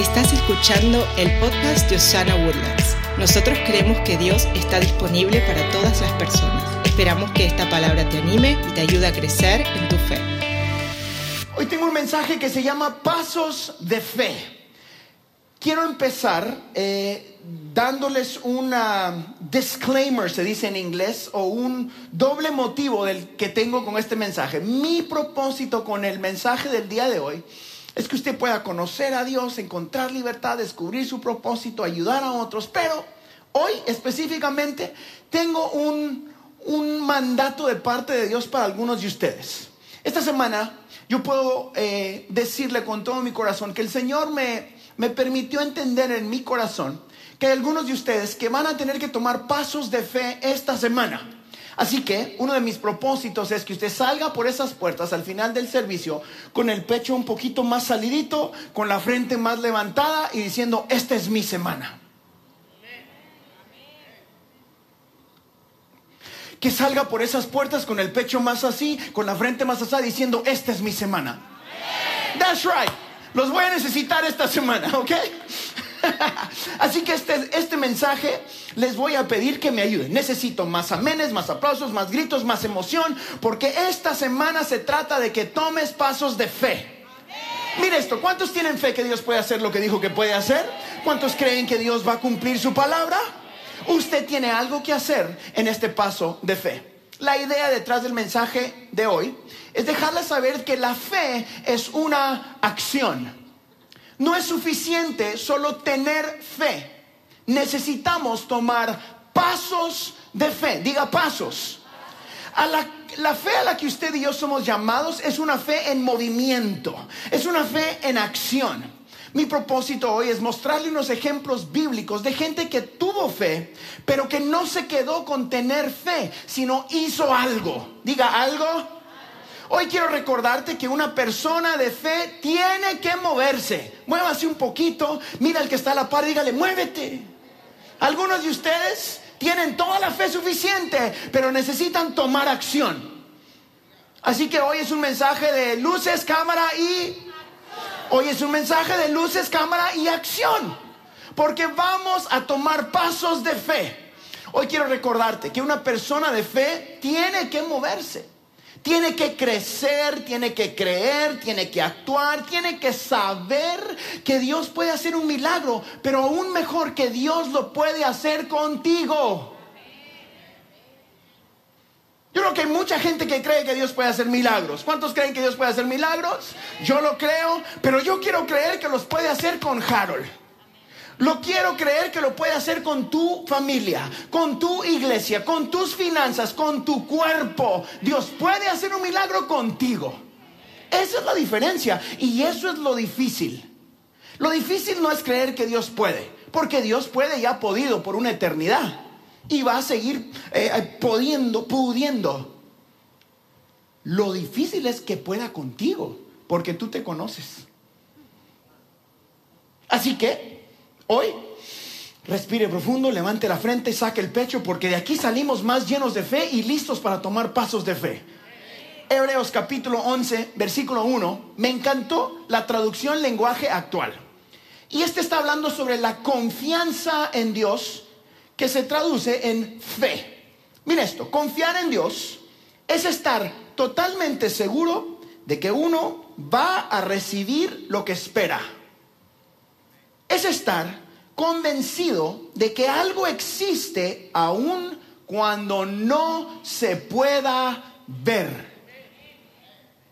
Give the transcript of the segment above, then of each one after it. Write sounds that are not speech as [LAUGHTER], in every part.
Estás escuchando el podcast de Osana Woodlands. Nosotros creemos que Dios está disponible para todas las personas. Esperamos que esta palabra te anime y te ayude a crecer en tu fe. Hoy tengo un mensaje que se llama Pasos de Fe. Quiero empezar eh, dándoles una disclaimer, se dice en inglés, o un doble motivo del que tengo con este mensaje. Mi propósito con el mensaje del día de hoy es que usted pueda conocer a Dios, encontrar libertad, descubrir su propósito, ayudar a otros. Pero hoy específicamente tengo un, un mandato de parte de Dios para algunos de ustedes. Esta semana yo puedo eh, decirle con todo mi corazón que el Señor me, me permitió entender en mi corazón que hay algunos de ustedes que van a tener que tomar pasos de fe esta semana. Así que uno de mis propósitos es que usted salga por esas puertas al final del servicio con el pecho un poquito más salidito, con la frente más levantada y diciendo, esta es mi semana. Que salga por esas puertas con el pecho más así, con la frente más así, diciendo, esta es mi semana. That's right. Los voy a necesitar esta semana, ¿ok? [LAUGHS] Así que este, este mensaje les voy a pedir que me ayuden. Necesito más amenes, más aplausos, más gritos, más emoción, porque esta semana se trata de que tomes pasos de fe. Mire esto, ¿cuántos tienen fe que Dios puede hacer lo que dijo que puede hacer? ¿Cuántos creen que Dios va a cumplir su palabra? Usted tiene algo que hacer en este paso de fe. La idea detrás del mensaje de hoy es dejarle saber que la fe es una acción. No es suficiente solo tener fe. Necesitamos tomar pasos de fe. Diga pasos. La, la, fe a la que usted y yo somos llamados es una fe en movimiento, es una fe en acción. Mi propósito hoy es mostrarle unos ejemplos bíblicos de gente que tuvo fe, pero que no se quedó con tener fe, sino hizo algo. Diga algo. Hoy quiero recordarte que una persona de fe tiene que moverse. Muévase un poquito, mira al que está a la par, dígale, muévete. Algunos de ustedes tienen toda la fe suficiente, pero necesitan tomar acción. Así que hoy es un mensaje de luces, cámara y... Hoy es un mensaje de luces, cámara y acción. Porque vamos a tomar pasos de fe. Hoy quiero recordarte que una persona de fe tiene que moverse. Tiene que crecer, tiene que creer, tiene que actuar, tiene que saber que Dios puede hacer un milagro, pero aún mejor que Dios lo puede hacer contigo. Yo creo que hay mucha gente que cree que Dios puede hacer milagros. ¿Cuántos creen que Dios puede hacer milagros? Yo lo creo, pero yo quiero creer que los puede hacer con Harold. Lo quiero creer que lo puede hacer con tu familia, con tu iglesia, con tus finanzas, con tu cuerpo. Dios puede hacer un milagro contigo. Esa es la diferencia y eso es lo difícil. Lo difícil no es creer que Dios puede, porque Dios puede y ha podido por una eternidad y va a seguir eh, eh, pudiendo, pudiendo. Lo difícil es que pueda contigo, porque tú te conoces. Así que Hoy, respire profundo, levante la frente, saque el pecho, porque de aquí salimos más llenos de fe y listos para tomar pasos de fe. Hebreos capítulo 11, versículo 1, me encantó la traducción lenguaje actual. Y este está hablando sobre la confianza en Dios que se traduce en fe. Mira esto, confiar en Dios es estar totalmente seguro de que uno va a recibir lo que espera es estar convencido de que algo existe aun cuando no se pueda ver.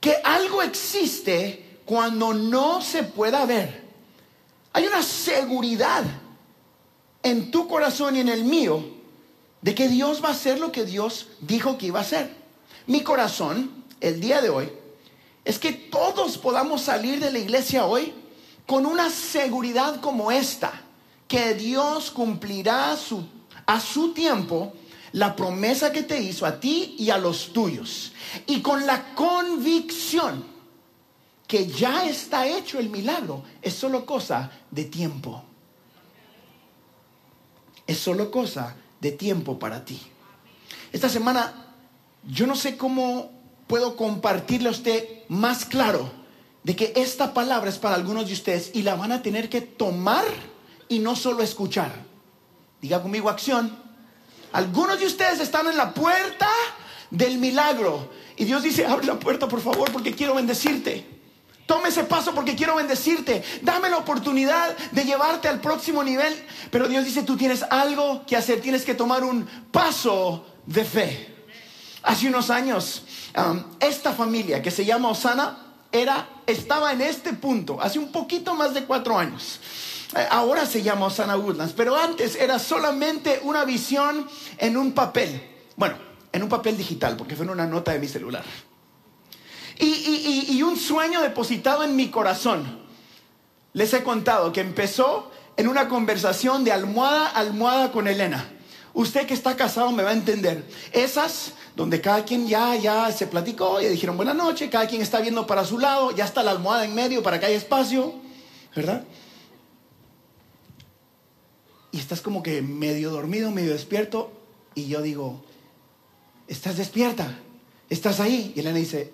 Que algo existe cuando no se pueda ver. Hay una seguridad en tu corazón y en el mío de que Dios va a hacer lo que Dios dijo que iba a hacer. Mi corazón, el día de hoy, es que todos podamos salir de la iglesia hoy con una seguridad como esta, que Dios cumplirá a su tiempo la promesa que te hizo a ti y a los tuyos. Y con la convicción que ya está hecho el milagro, es solo cosa de tiempo. Es solo cosa de tiempo para ti. Esta semana yo no sé cómo puedo compartirle a usted más claro de que esta palabra es para algunos de ustedes y la van a tener que tomar y no solo escuchar. Diga conmigo acción. Algunos de ustedes están en la puerta del milagro y Dios dice, abre la puerta por favor porque quiero bendecirte. Tome ese paso porque quiero bendecirte. Dame la oportunidad de llevarte al próximo nivel. Pero Dios dice, tú tienes algo que hacer. Tienes que tomar un paso de fe. Hace unos años, esta familia que se llama Osana era, estaba en este punto, hace un poquito más de cuatro años. Eh, ahora se llama Osana Woodlands, pero antes era solamente una visión en un papel. Bueno, en un papel digital, porque fue en una nota de mi celular y, un sueño depositado en mi corazón. Les he contado que empezó en una conversación de almohada a almohada con Elena. Usted que está casado me va a entender. Esas donde cada quien ya, ya se platicó, ya dijeron buena noche, cada quien está viendo para su lado, ya está la almohada en medio para que haya espacio, ¿verdad? Y estás como que medio dormido, medio despierto, y yo digo, ¿estás despierta? ¿Estás ahí? Y Elena dice,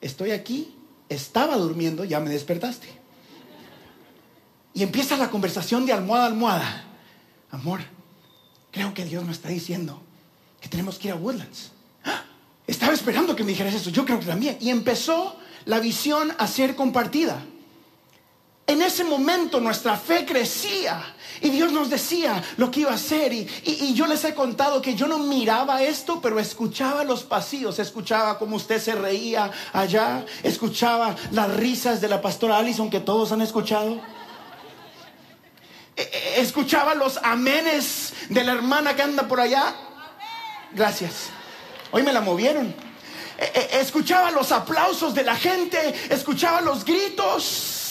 estoy aquí, estaba durmiendo, ya me despertaste. Y empieza la conversación de almohada a almohada. Amor, creo que Dios me está diciendo que tenemos que ir a Woodlands. ¡Ah! Estaba esperando que me dijeras eso, yo creo que también. Y empezó la visión a ser compartida. En ese momento nuestra fe crecía y Dios nos decía lo que iba a hacer. Y, yo les he contado que yo no miraba esto, pero escuchaba los pasillos, escuchaba cómo usted se reía allá, escuchaba las risas de la pastora Allison que todos han escuchado. E, e, escuchaba los amenes de la hermana que anda por allá. Gracias. Hoy me la movieron. E, escuchaba los aplausos de la gente, escuchaba los gritos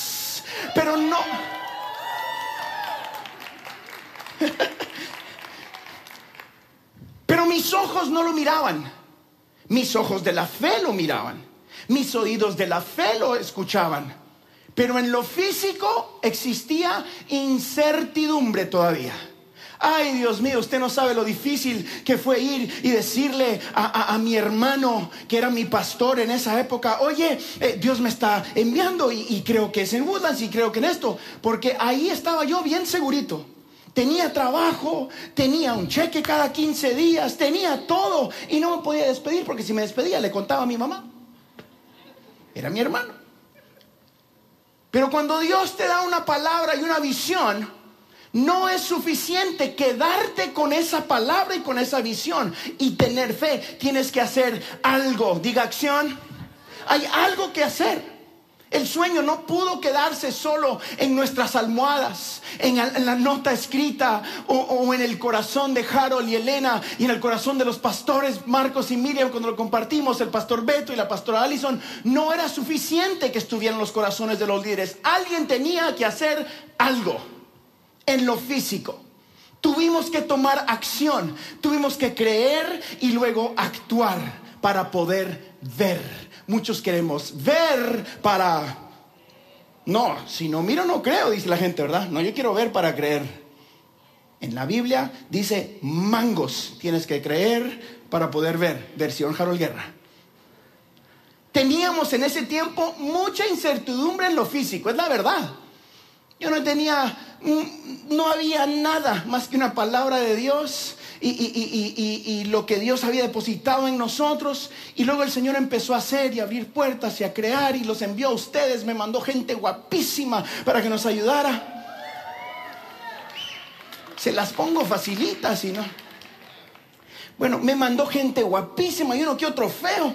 pero no. [LAUGHS] Pero mis ojos no lo miraban. Mis ojos de la fe lo miraban. Mis oídos de la fe lo escuchaban. Pero en lo físico existía incertidumbre todavía. Ay, Dios mío, usted no sabe lo difícil que fue ir y decirle a, mi hermano, que era mi pastor en esa época, oye, eh, Dios me está enviando y, creo que es en Woodlands y creo que en esto, porque ahí estaba yo bien segurito. Tenía trabajo, tenía un cheque cada 15 días, tenía todo y no me podía despedir porque si me despedía le contaba a mi mamá. Era mi hermano. Pero cuando Dios te da una palabra y una visión, no es suficiente quedarte con esa palabra y con esa visión y tener fe. Tienes que hacer algo. Diga acción. Hay algo que hacer. El sueño no pudo quedarse solo en nuestras almohadas, en, la nota escrita o, en el corazón de Harold y Elena y en el corazón de los pastores Marcos y Miriam cuando lo compartimos, el pastor Beto y la pastora Allison. No era suficiente que estuvieran los corazones de los líderes. Alguien tenía que hacer algo en lo físico. Tuvimos que tomar acción, tuvimos que creer y luego actuar para poder ver. Muchos queremos ver para... No, si no miro no creo, dice la gente, ¿verdad? No, yo quiero ver para creer. En la Biblia dice mangos, tienes que creer para poder ver. Versión Harold Guerra. Teníamos en ese tiempo mucha incertidumbre en lo físico, es la verdad. Yo no tenía, mm, no había nada más que una palabra de Dios y, lo que Dios había depositado en nosotros. Y luego el Señor empezó a hacer y abrir puertas y a crear y los envió a ustedes. Me mandó gente guapísima para que nos ayudara. Se las pongo facilitas y no. Bueno, me mandó gente guapísima y uno que otro feo.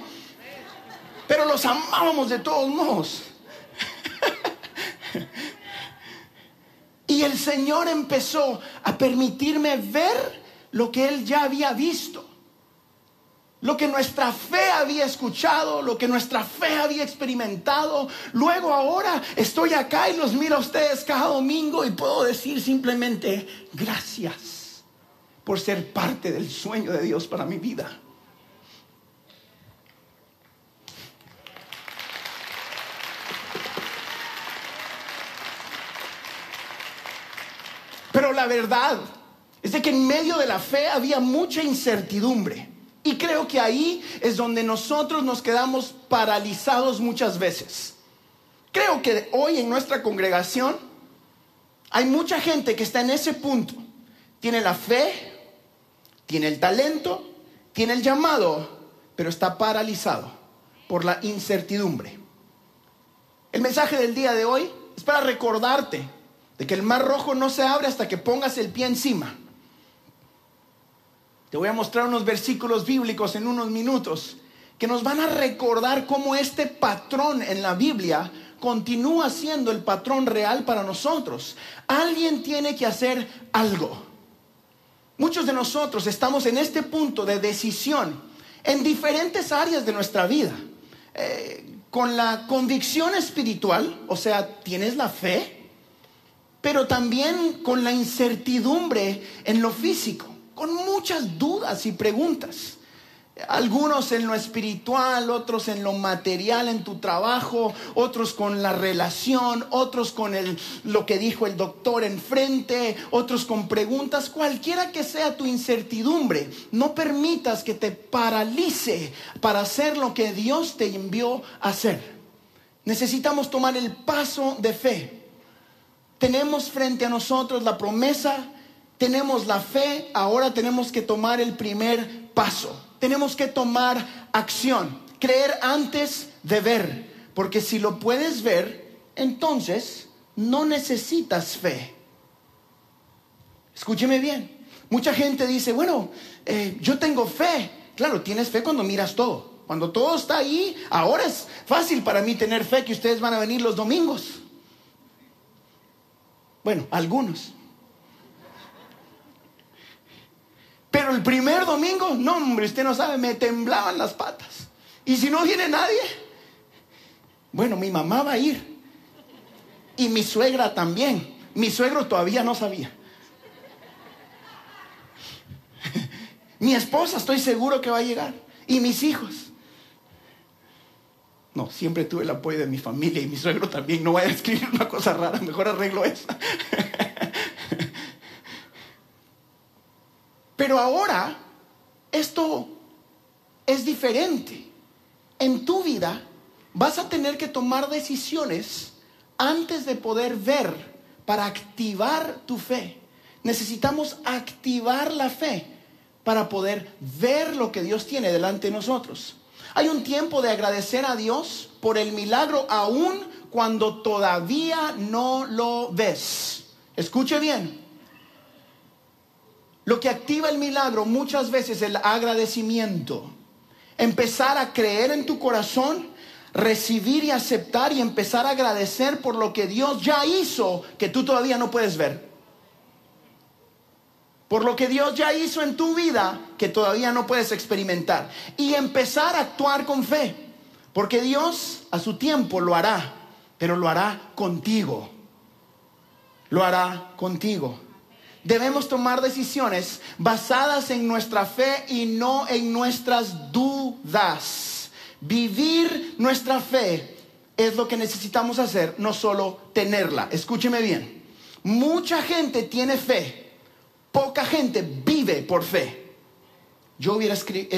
Pero los amábamos de todos modos. [LAUGHS] Y el Señor empezó a permitirme ver lo que Él ya había visto. Lo que nuestra fe había escuchado, lo que nuestra fe había experimentado. Luego ahora estoy acá y los miro a ustedes cada domingo y puedo decir simplemente gracias por ser parte del sueño de Dios para mi vida. Pero la verdad es de que en medio de la fe había mucha incertidumbre. Y creo que ahí es donde nosotros nos quedamos paralizados muchas veces. Creo que hoy en nuestra congregación hay mucha gente que está en ese punto. Tiene la fe, tiene el talento, tiene el llamado, pero está paralizado por la incertidumbre. El mensaje del día de hoy es para recordarte de que el mar rojo no se abre hasta que pongas el pie encima. Te voy a mostrar unos versículos bíblicos en unos minutos que nos van a recordar cómo este patrón en la Biblia continúa siendo el patrón real para nosotros. Alguien tiene que hacer algo. Muchos de nosotros estamos en este punto de decisión en diferentes áreas de nuestra vida. Eh, con la convicción espiritual, o sea, tienes la fe, pero también con la incertidumbre en lo físico, con muchas dudas y preguntas. Algunos en lo espiritual, otros en lo material, en tu trabajo, otros con la relación, otros con el, lo que dijo el doctor enfrente, otros con preguntas, cualquiera que sea tu incertidumbre, no permitas que te paralice para hacer lo que Dios te envió a hacer. Necesitamos tomar el paso de fe. Tenemos frente a nosotros la promesa, tenemos la fe, ahora tenemos que tomar el primer paso tenemos que tomar acción, creer antes de ver, porque si lo puedes ver, entonces no necesitas fe. Escúcheme bien, mucha gente dice, bueno, eh, yo tengo fe. Claro, tienes fe cuando miras todo. Cuando todo está ahí, ahora es fácil para mí tener fe que ustedes van a venir los domingos. Bueno, algunos. Pero el primer domingo, no, hombre, usted no sabe, me temblaban las patas. Y si no viene nadie, bueno, mi mamá va a ir. Y mi suegra también. Mi suegro todavía no sabía. [LAUGHS] mi esposa estoy seguro que va a llegar. Y mis hijos. No, siempre tuve el apoyo de mi familia y mi suegro también. No vaya a escribir una cosa rara, mejor arreglo esa. [LAUGHS] Pero ahora esto es diferente. En tu vida vas a tener que tomar decisiones antes de poder ver para activar tu fe. Necesitamos activar la fe para poder ver lo que Dios tiene delante de nosotros. Hay un tiempo de agradecer a Dios por el milagro aún cuando todavía no lo ves. Escuche bien. Lo que activa el milagro muchas veces es el agradecimiento. Empezar a creer en tu corazón, recibir y aceptar y empezar a agradecer por lo que Dios ya hizo que tú todavía no puedes ver. Por lo que Dios ya hizo en tu vida que todavía no puedes experimentar. Y empezar a actuar con fe. Porque Dios a su tiempo lo hará, pero lo hará contigo. Lo hará contigo debemos tomar decisiones basadas en nuestra fe y no en nuestras dudas. Vivir nuestra fe es lo que necesitamos hacer, no solo tenerla. Escúcheme bien. Mucha gente tiene fe, poca gente vive por fe. Yo hubiera escrito,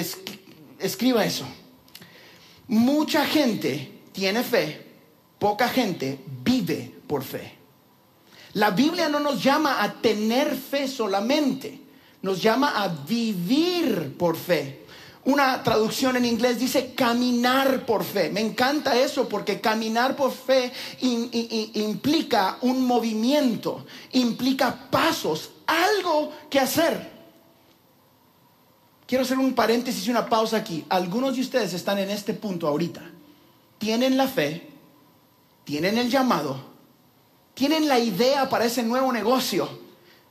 escriba eso. Mucha gente tiene fe, poca gente vive por fe. La Biblia no nos llama a tener fe solamente, nos llama a vivir por fe. Una traducción en inglés dice caminar por fe. Me encanta eso porque caminar por fe implica un movimiento, implica pasos, algo que hacer. Quiero hacer un paréntesis y una pausa aquí. Algunos de ustedes están en este punto ahorita. Tienen la fe, tienen el llamado, tienen la idea para ese nuevo negocio.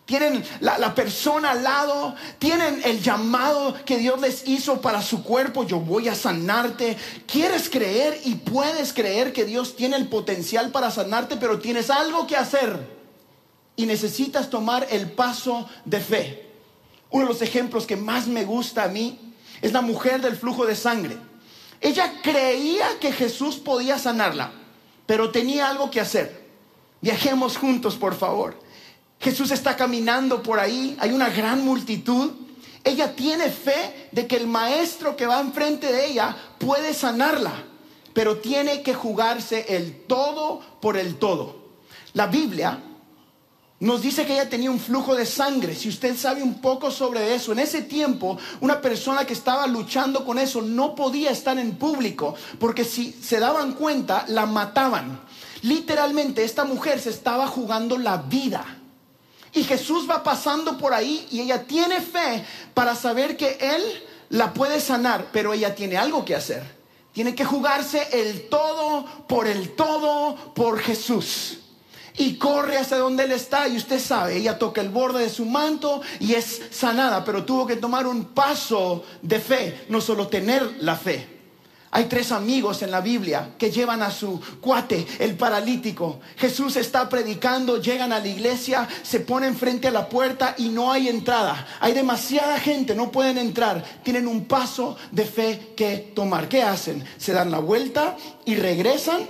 Tienen la, persona al lado, tienen el llamado que Dios les hizo para su cuerpo. Yo voy a sanarte. Quieres creer y puedes creer que Dios tiene el potencial para sanarte, pero tienes algo que hacer y necesitas tomar el paso de fe. Uno de los ejemplos que más me gusta a mí es la mujer del flujo de sangre. Ella creía que Jesús podía sanarla, pero tenía algo que hacer. Viajemos juntos, por favor. Jesús está caminando por ahí, hay una gran multitud. Ella tiene fe de que el maestro que va enfrente de ella puede sanarla. pero tiene que jugarse el todo por el todo. La Biblia nos dice que ella tenía un flujo de sangre. Si usted sabe un poco sobre eso, en ese tiempo una persona que estaba luchando con eso no podía estar en público porque si se daban cuenta la mataban. Literalmente esta mujer se estaba jugando la vida. Y Jesús va pasando por ahí y ella tiene fe para saber que Él la puede sanar, pero ella tiene algo que hacer. Tiene que jugarse el todo por el todo por Jesús y corre hacia donde él está y usted sabe, ella toca el borde de su manto y es sanada, pero tuvo que tomar un paso de fe, no solo tener la fe. Hay tres amigos en la Biblia que llevan a su cuate, el paralítico. Jesús está predicando, llegan a la iglesia, se ponen frente a la puerta y no hay entrada. Hay demasiada gente, no pueden entrar. Tienen un paso de fe que tomar. ¿Qué hacen? Se dan la vuelta y regresan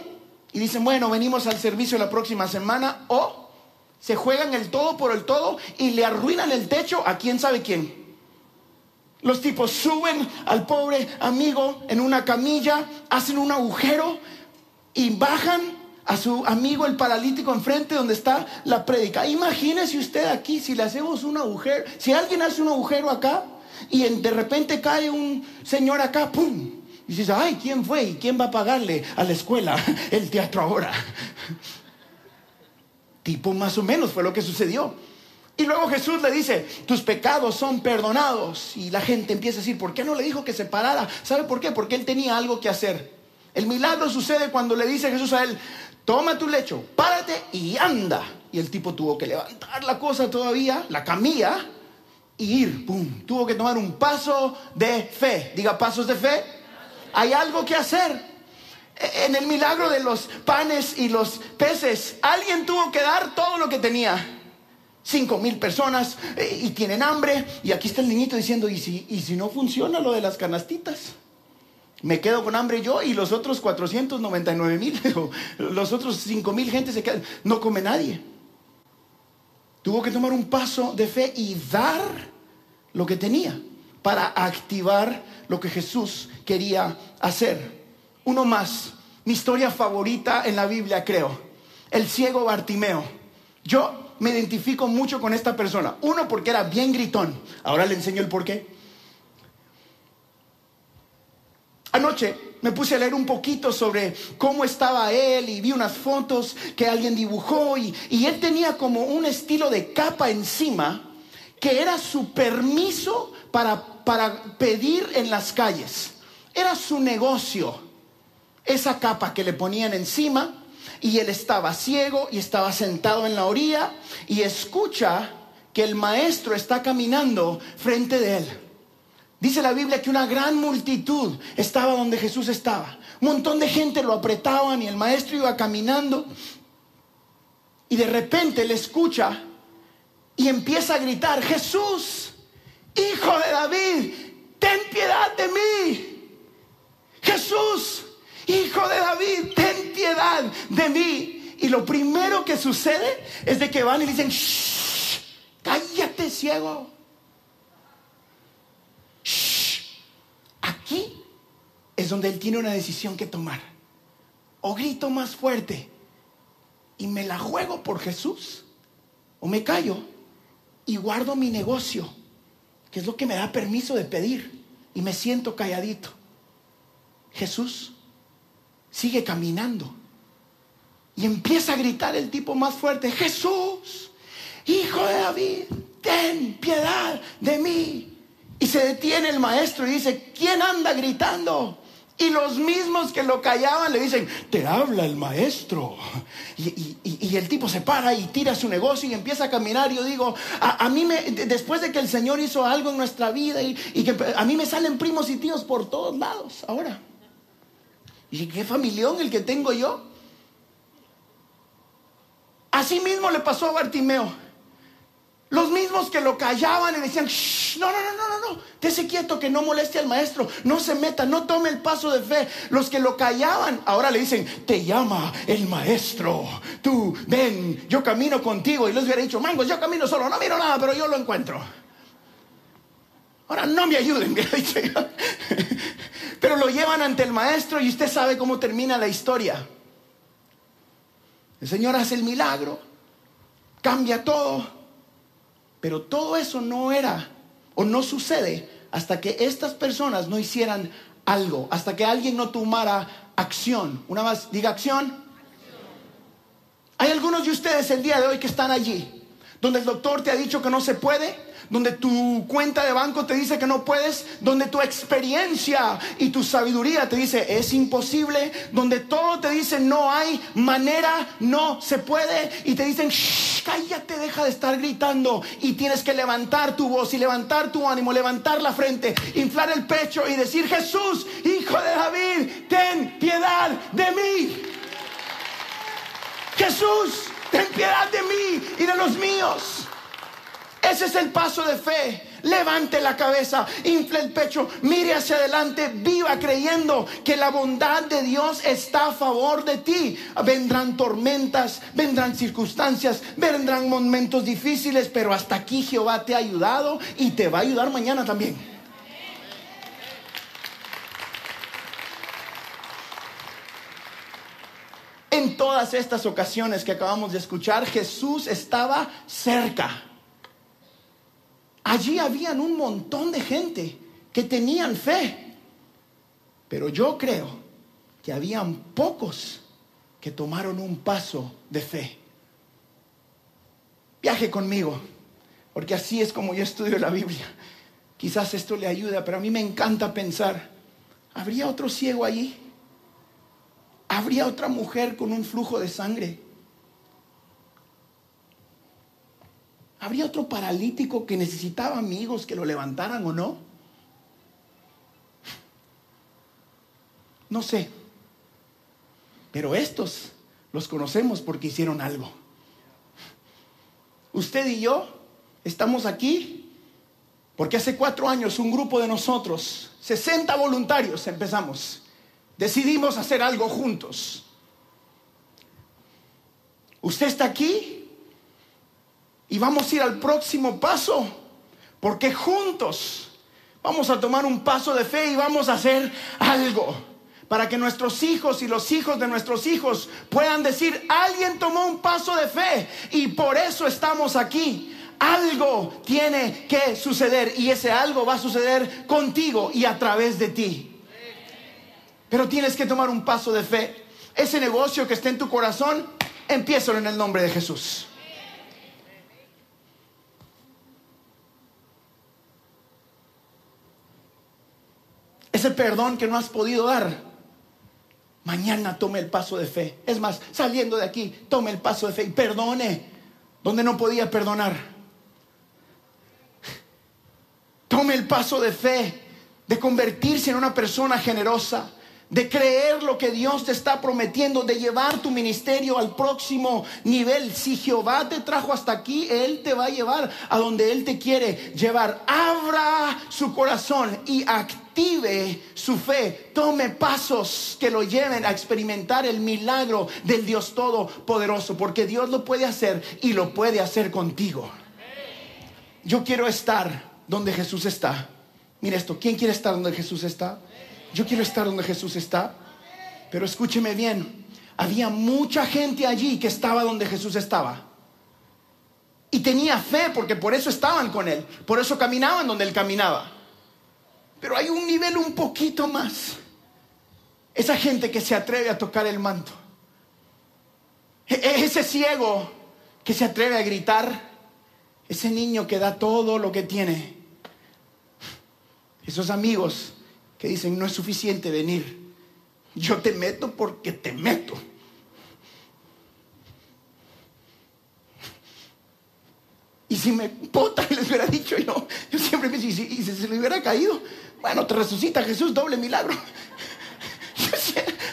y dicen, bueno, venimos al servicio la próxima semana o se juegan el todo por el todo y le arruinan el techo a quién sabe quién. Los tipos suben al pobre amigo en una camilla, hacen un agujero y bajan a su amigo el paralítico enfrente donde está la prédica. Imagínese usted aquí si le hacemos un agujero, si alguien hace un agujero acá y de repente cae un señor acá, ¡pum! Y dices, ay, ¿quién fue? ¿Y quién va a pagarle a la escuela [LAUGHS] el teatro ahora? [LAUGHS] Tipo más o menos fue lo que sucedió. Y luego Jesús le dice, tus pecados son perdonados. Y la gente empieza a decir, ¿por qué no le dijo que se parara? ¿Sabe por qué? Porque él tenía algo que hacer. El milagro sucede cuando le dice Jesús a él, toma tu lecho, párate y anda. Y el tipo tuvo que levantar la cosa todavía, la camilla, y ir, ¡pum! Tuvo que tomar un paso de fe. Diga, pasos de fe hay algo que hacer. E, en el milagro de los panes y los peces, alguien tuvo que dar todo lo que tenía. Cinco mil personas eh, y tienen hambre. Y aquí está el niñito diciendo, ¿y si, ¿y si no funciona lo de las canastitas? Me quedo con hambre yo y los otros 499 mil, [LAUGHS] los otros cinco mil gente se quedan. No come nadie. Tuvo que tomar un paso de fe y dar lo que tenía para activar lo que Jesús quería hacer. Uno más, mi historia favorita en la Biblia, creo, el ciego Bartimeo. Yo me identifico mucho con esta persona. Uno, porque era bien gritón. Ahora le enseño el por qué. Anoche me puse a leer un poquito sobre cómo estaba él y vi unas fotos que alguien dibujó y, y él tenía como un estilo de capa encima que era su permiso para, para pedir en las calles. Era su negocio. Esa capa que le ponían encima y él estaba ciego y estaba sentado en la orilla y escucha que el maestro está caminando frente de él. Dice la Biblia que una gran multitud estaba donde Jesús estaba. Un montón de gente lo apretaban y el maestro iba caminando. Y de repente le escucha y empieza a gritar, Jesús, hijo de David, ten piedad de mí. Jesús, hijo de David, ten piedad de mí. Y lo primero que sucede es de que van y dicen, Shh, cállate ciego. Aquí es donde él tiene una decisión que tomar. O grito más fuerte y me la juego por Jesús. O me callo y guardo mi negocio, que es lo que me da permiso de pedir, y me siento calladito. Jesús sigue caminando y empieza a gritar el tipo más fuerte, Jesús, hijo de David, ten piedad de mí. Y se detiene el maestro y dice, ¿quién anda gritando? Y los mismos que lo callaban le dicen, te habla el maestro. Y, el tipo se para y tira su negocio y empieza a caminar. Y yo digo, a, mí me, después de que el Señor hizo algo en nuestra vida y, que a mí me salen primos y tíos por todos lados ahora. Y qué familión el que tengo yo. Así mismo le pasó a Bartimeo. Los mismos que lo callaban y decían, no, no, no, no, no, no, dése quieto que no moleste al maestro, no se meta, no tome el paso de fe. Los que lo callaban, ahora le dicen, te llama el maestro, tú ven, yo camino contigo. Y les hubiera dicho, mangos, yo camino solo, no miro nada, pero yo lo encuentro. Ahora no me ayuden, [LAUGHS] Pero lo llevan ante el maestro y usted sabe cómo termina la historia. El Señor hace el milagro, cambia todo, pero todo eso no era o no sucede hasta que estas personas no hicieran algo, hasta que alguien no tomara acción. Una más, diga acción. Hay algunos de ustedes el día de hoy que están allí, donde el doctor te ha dicho que no se puede, donde tu cuenta de banco te dice que no puedes, donde tu experiencia y tu sabiduría te dice es imposible, donde todo te dice no hay manera, no se puede, y te dicen cállate, deja de estar gritando, y tienes que levantar tu voz y levantar tu ánimo, levantar la frente, inflar el pecho y decir Jesús, hijo de David, ten piedad de mí. Jesús, ten piedad de mí y de los míos. Ese es el paso de fe. Levante la cabeza, infle el pecho, mire hacia adelante, viva creyendo que la bondad de Dios está a favor de ti. Vendrán tormentas, vendrán circunstancias, vendrán momentos difíciles, pero hasta aquí Jehová te ha ayudado y te va a ayudar mañana también. En todas estas ocasiones que acabamos de escuchar, Jesús estaba cerca. Allí habían un montón de gente que tenían fe, pero yo creo que habían pocos que tomaron un paso de fe. Viaje conmigo, porque así es como yo estudio la Biblia. Quizás esto le ayuda, pero a mí me encanta pensar, ¿habría otro ciego allí? ¿Habría otra mujer con un flujo de sangre? ¿Habría otro paralítico que necesitaba amigos que lo levantaran o no? No sé. Pero estos los conocemos porque hicieron algo. Usted y yo estamos aquí porque hace cuatro años un grupo de nosotros, 60 voluntarios empezamos, decidimos hacer algo juntos. Usted está aquí y vamos a ir al próximo paso, porque juntos vamos a tomar un paso de fe y vamos a hacer algo para que nuestros hijos y los hijos de nuestros hijos puedan decir, alguien tomó un paso de fe y por eso estamos aquí. Algo tiene que suceder y ese algo va a suceder contigo y a través de ti. Pero tienes que tomar un paso de fe. Ese negocio que está en tu corazón, empiézalo en el nombre de Jesús. ese perdón que no has podido dar, mañana tome el paso de fe. Es más, saliendo de aquí, tome el paso de fe y perdone donde no podía perdonar. Tome el paso de fe de convertirse en una persona generosa de creer lo que Dios te está prometiendo, de llevar tu ministerio al próximo nivel. Si Jehová te trajo hasta aquí, Él te va a llevar a donde Él te quiere llevar. Abra su corazón y active su fe. Tome pasos que lo lleven a experimentar el milagro del Dios Todopoderoso, porque Dios lo puede hacer y lo puede hacer contigo. Yo quiero estar donde Jesús está. Mira esto, ¿quién quiere estar donde Jesús está? Yo quiero estar donde Jesús está. Pero escúcheme bien, había mucha gente allí que estaba donde Jesús estaba. Y tenía fe porque por eso estaban con Él, por eso caminaban donde Él caminaba. Pero hay un nivel un poquito más. Esa gente que se atreve a tocar el manto. E-, e-, ese ciego que se atreve a gritar. Ese niño que da todo lo que tiene. Esos amigos que dicen, no es suficiente venir. Yo te meto porque te meto. Y si me pota, [LAUGHS] les hubiera dicho yo, yo siempre me dice, y si se le hubiera caído, bueno, te resucita Jesús, doble milagro. [LAUGHS]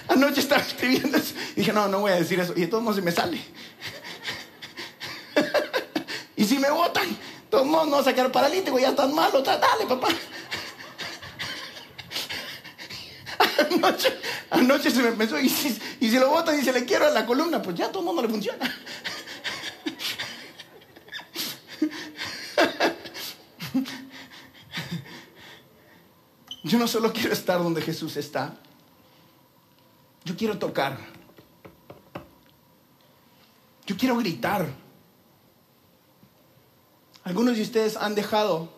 anoche estaba escribiendo eso y dije, no, no voy a decir eso. Y de todos modos se me sale. [LAUGHS] y si me botan, de todos modos no va a sacar paralítico, ya están malos, dale, papá. Anoche, anoche se me pensó, y si, y si lo botan y se le quiero la columna, pues ya todo el mundo le funciona. Yo no solo quiero estar donde Jesús está, yo quiero tocar. Yo quiero gritar. Algunos de ustedes han dejado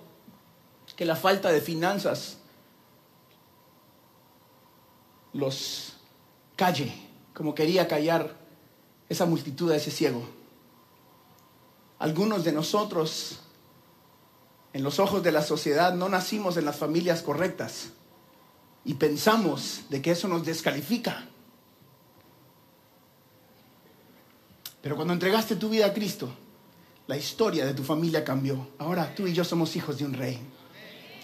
que la falta de finanzas los calle, como quería callar esa multitud a ese ciego. Algunos de nosotros, en los ojos de la sociedad, no nacimos en las familias correctas y pensamos de que eso nos descalifica. Pero cuando entregaste tu vida a Cristo, la historia de tu familia cambió. Ahora tú y yo somos hijos de un rey.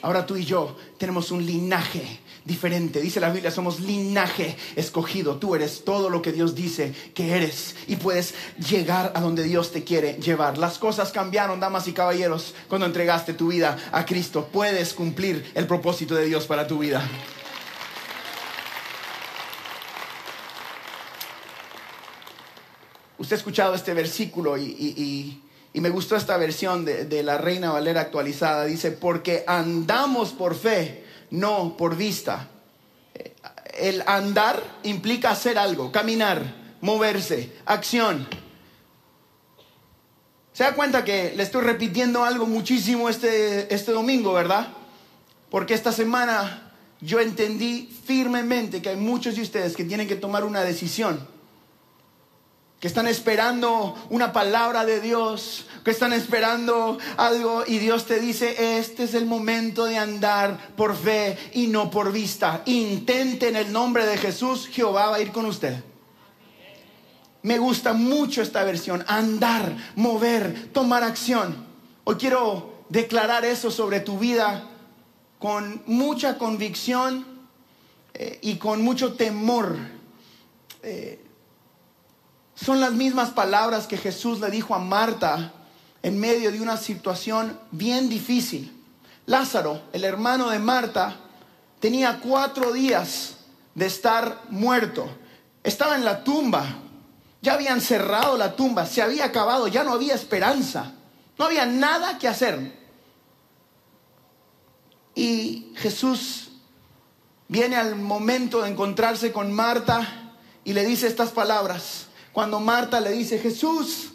Ahora tú y yo tenemos un linaje diferente. Dice la Biblia, somos linaje escogido. Tú eres todo lo que Dios dice que eres y puedes llegar a donde Dios te quiere llevar. Las cosas cambiaron, damas y caballeros, cuando entregaste tu vida a Cristo. Puedes cumplir el propósito de Dios para tu vida. Usted ha escuchado este versículo y, me gustó esta versión de, la Reina Valera actualizada. Dice, porque andamos por fe, no por vista. El andar implica hacer algo, caminar, moverse, acción. Se da cuenta que le estoy repitiendo algo muchísimo este, este domingo, ¿verdad? Porque esta semana yo entendí firmemente que hay muchos de ustedes que tienen que tomar una decisión están esperando una palabra de Dios, que están esperando algo y Dios te dice, este es el momento de andar por fe y no por vista. Intente en el nombre de Jesús, Jehová va a ir con usted. Me gusta mucho esta versión, andar, mover, tomar acción. Hoy quiero declarar eso sobre tu vida con mucha convicción eh, y con mucho temor. Eh, son las mismas palabras que Jesús le dijo a Marta en medio de una situación bien difícil. Lázaro, el hermano de Marta, tenía cuatro días de estar muerto. Estaba en la tumba. Ya habían cerrado la tumba. Se había acabado. Ya no había esperanza. No había nada que hacer. Y Jesús viene al momento de encontrarse con Marta y le dice estas palabras cuando Marta le dice, Jesús,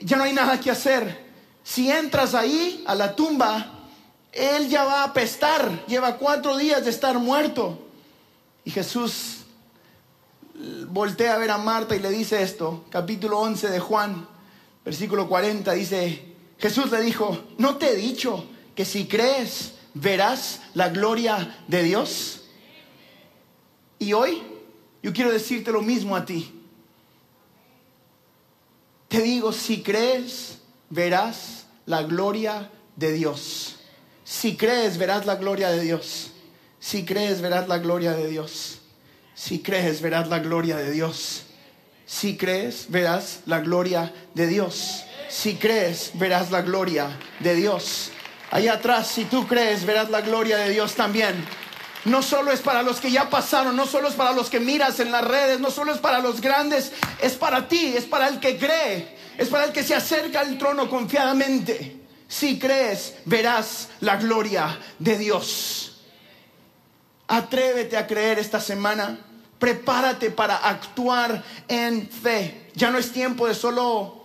ya no hay nada que hacer. Si entras ahí a la tumba, él ya va a apestar. Lleva cuatro días de estar muerto. Y Jesús voltea a ver a Marta y le dice esto, capítulo 11 de Juan, versículo 40, dice, Jesús le dijo, ¿no te he dicho que si crees verás la gloria de Dios? Y hoy yo quiero decirte lo mismo a ti. Te digo, si crees, verás la gloria de Dios. Si crees, verás la gloria de Dios. Si crees, verás la gloria de Dios. Si crees, verás la gloria de Dios. Si crees, verás la gloria de Dios. Si crees, verás la gloria de Dios. Allá atrás, si tú crees, verás la gloria de Dios también. No solo es para los que ya pasaron, no solo es para los que miras en las redes, no solo es para los grandes, es para ti, es para el que cree, es para el que se acerca al trono confiadamente. Si crees, verás la gloria de Dios. Atrévete a creer esta semana. Prepárate para actuar en fe. Ya no es tiempo de solo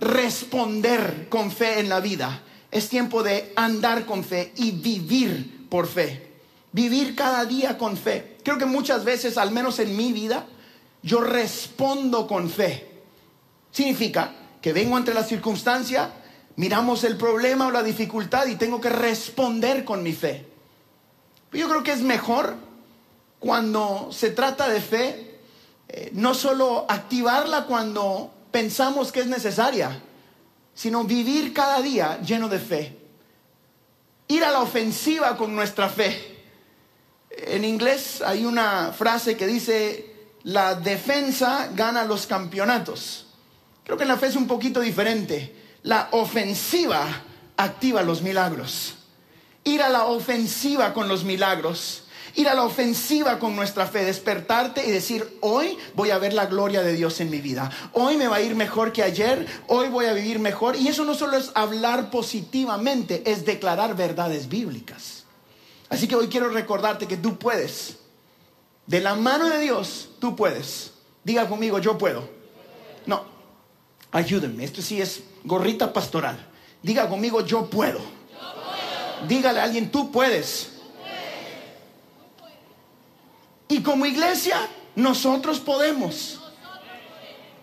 responder con fe en la vida. Es tiempo de andar con fe y vivir por fe. Vivir cada día con fe. Creo que muchas veces, al menos en mi vida, yo respondo con fe. Significa que vengo ante la circunstancia, miramos el problema o la dificultad y tengo que responder con mi fe. Yo creo que es mejor cuando se trata de fe, eh, no solo activarla cuando pensamos que es necesaria, sino vivir cada día lleno de fe. Ir a la ofensiva con nuestra fe en inglés hay una frase que dice, la defensa gana los campeonatos. Creo que en la fe es un poquito diferente. La ofensiva activa los milagros. Ir a la ofensiva con los milagros. Ir a la ofensiva con nuestra fe, despertarte y decir, hoy voy a ver la gloria de Dios en mi vida. Hoy me va a ir mejor que ayer, hoy voy a vivir mejor. Y eso no solo es hablar positivamente, es declarar verdades bíblicas. Así que hoy quiero recordarte que tú puedes. De la mano de Dios, tú puedes. Diga conmigo, yo puedo. No, ayúdenme. Esto sí es gorrita pastoral. Diga conmigo, yo puedo. Dígale a alguien, tú puedes. Y como iglesia, nosotros podemos.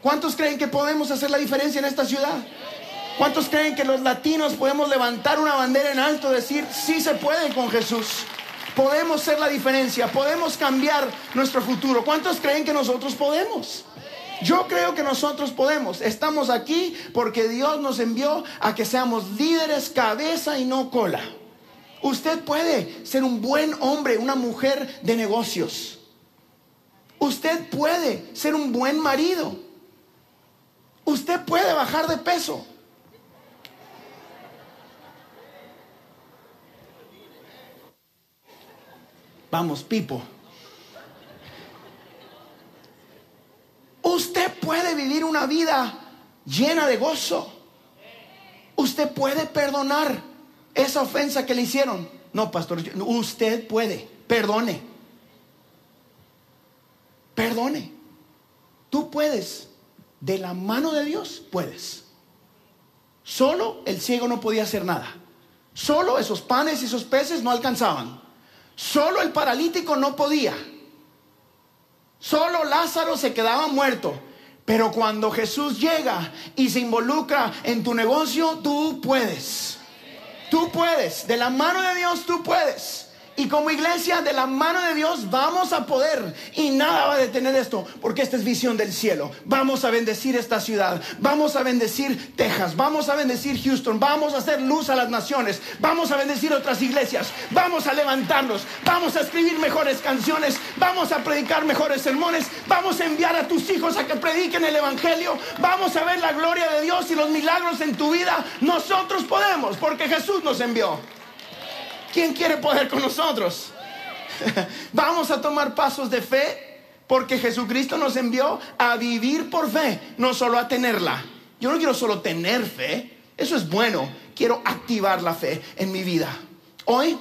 ¿Cuántos creen que podemos hacer la diferencia en esta ciudad? ¿Cuántos creen que los latinos podemos levantar una bandera en alto, decir, sí se puede con Jesús? Podemos ser la diferencia, podemos cambiar nuestro futuro. ¿Cuántos creen que nosotros podemos? Yo creo que nosotros podemos. Estamos aquí porque Dios nos envió a que seamos líderes, cabeza y no cola. Usted puede ser un buen hombre, una mujer de negocios. Usted puede ser un buen marido. Usted puede bajar de peso. Vamos, Pipo. Usted puede vivir una vida llena de gozo. Usted puede perdonar esa ofensa que le hicieron. No, pastor, usted puede. Perdone. Perdone. Tú puedes. De la mano de Dios puedes. Solo el ciego no podía hacer nada. Solo esos panes y esos peces no alcanzaban. Solo el paralítico no podía. Solo Lázaro se quedaba muerto. Pero cuando Jesús llega y se involucra en tu negocio, tú puedes. Tú puedes. De la mano de Dios tú puedes. Y como iglesia de la mano de Dios vamos a poder y nada va a detener esto porque esta es visión del cielo. Vamos a bendecir esta ciudad, vamos a bendecir Texas, vamos a bendecir Houston, vamos a hacer luz a las naciones, vamos a bendecir otras iglesias, vamos a levantarnos, vamos a escribir mejores canciones, vamos a predicar mejores sermones, vamos a enviar a tus hijos a que prediquen el Evangelio, vamos a ver la gloria de Dios y los milagros en tu vida. Nosotros podemos porque Jesús nos envió. ¿Quién quiere poder con nosotros? [LAUGHS] Vamos a tomar pasos de fe porque Jesucristo nos envió a vivir por fe, no solo a tenerla. Yo no quiero solo tener fe, eso es bueno, quiero activar la fe en mi vida. Hoy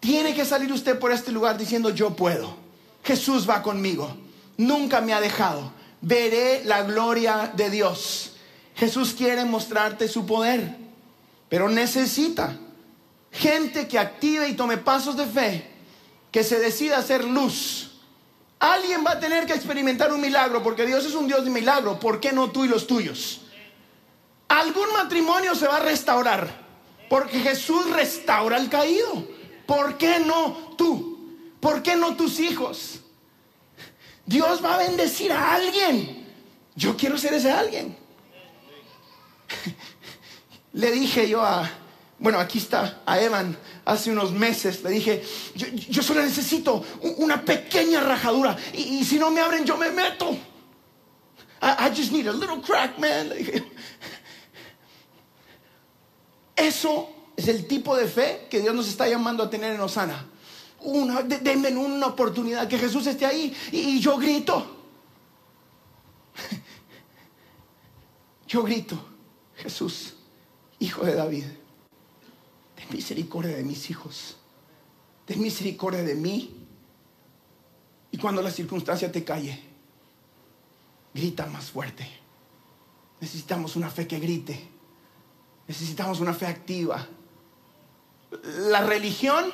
tiene que salir usted por este lugar diciendo yo puedo. Jesús va conmigo, nunca me ha dejado. Veré la gloria de Dios. Jesús quiere mostrarte su poder, pero necesita gente que active y tome pasos de fe, que se decida hacer luz. Alguien va a tener que experimentar un milagro, porque Dios es un Dios de milagro. ¿Por qué no tú y los tuyos? Algún matrimonio se va a restaurar, porque Jesús restaura al caído. ¿Por qué no tú? ¿Por qué no tus hijos? Dios va a bendecir a alguien. Yo quiero ser ese alguien. [LAUGHS] Le dije yo a, bueno, aquí está a Evan. Hace unos meses le dije, yo, solo necesito una pequeña rajadura. Y, si no me abren, yo me meto. I, just need a little crack, man. Eso es el tipo de fe que Dios nos está llamando a tener en Osana. Denme una oportunidad, que Jesús esté ahí y yo grito. [LAUGHS] Yo grito, Jesús, hijo de David misericordia de mis hijos. Ten misericordia de mí. Y cuando la circunstancia te calle, grita más fuerte. Necesitamos una fe que grite. Necesitamos una fe activa. La religión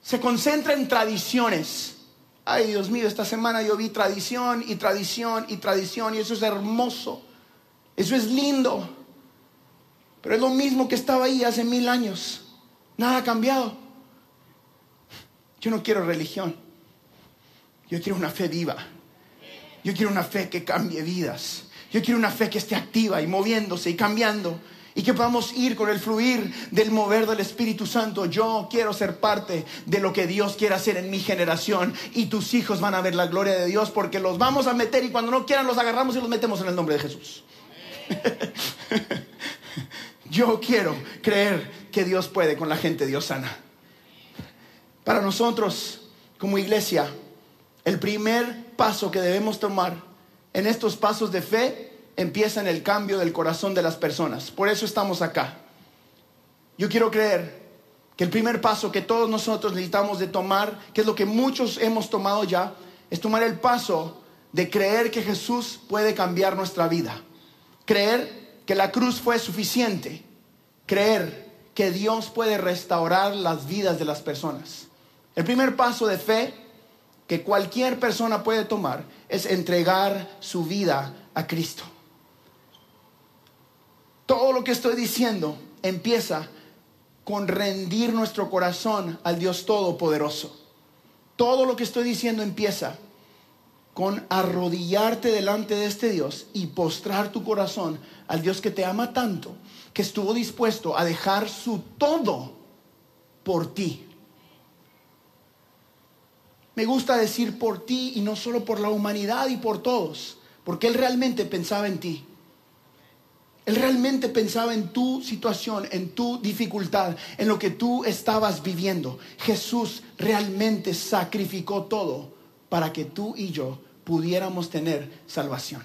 se concentra en tradiciones. Ay, Dios mío, esta semana yo vi tradición y tradición y tradición y eso es hermoso. Eso es lindo. Pero es lo mismo que estaba ahí hace mil años. Nada ha cambiado. Yo no quiero religión. Yo quiero una fe viva. Yo quiero una fe que cambie vidas. Yo quiero una fe que esté activa y moviéndose y cambiando. Y que podamos ir con el fluir del mover del Espíritu Santo. Yo quiero ser parte de lo que Dios quiere hacer en mi generación. Y tus hijos van a ver la gloria de Dios porque los vamos a meter y cuando no quieran los agarramos y los metemos en el nombre de Jesús. Yo quiero creer que Dios puede con la gente Dios sana. Para nosotros, como iglesia, el primer paso que debemos tomar en estos pasos de fe empieza en el cambio del corazón de las personas. Por eso estamos acá. Yo quiero creer que el primer paso que todos nosotros necesitamos de tomar, que es lo que muchos hemos tomado ya, es tomar el paso de creer que Jesús puede cambiar nuestra vida. Creer que la cruz fue suficiente. Creer que Dios puede restaurar las vidas de las personas. El primer paso de fe que cualquier persona puede tomar es entregar su vida a Cristo. Todo lo que estoy diciendo empieza con rendir nuestro corazón al Dios Todopoderoso. Todo lo que estoy diciendo empieza con arrodillarte delante de este Dios y postrar tu corazón al Dios que te ama tanto, que estuvo dispuesto a dejar su todo por ti. Me gusta decir por ti y no solo por la humanidad y por todos, porque Él realmente pensaba en ti. Él realmente pensaba en tu situación, en tu dificultad, en lo que tú estabas viviendo. Jesús realmente sacrificó todo para que tú y yo pudiéramos tener salvación.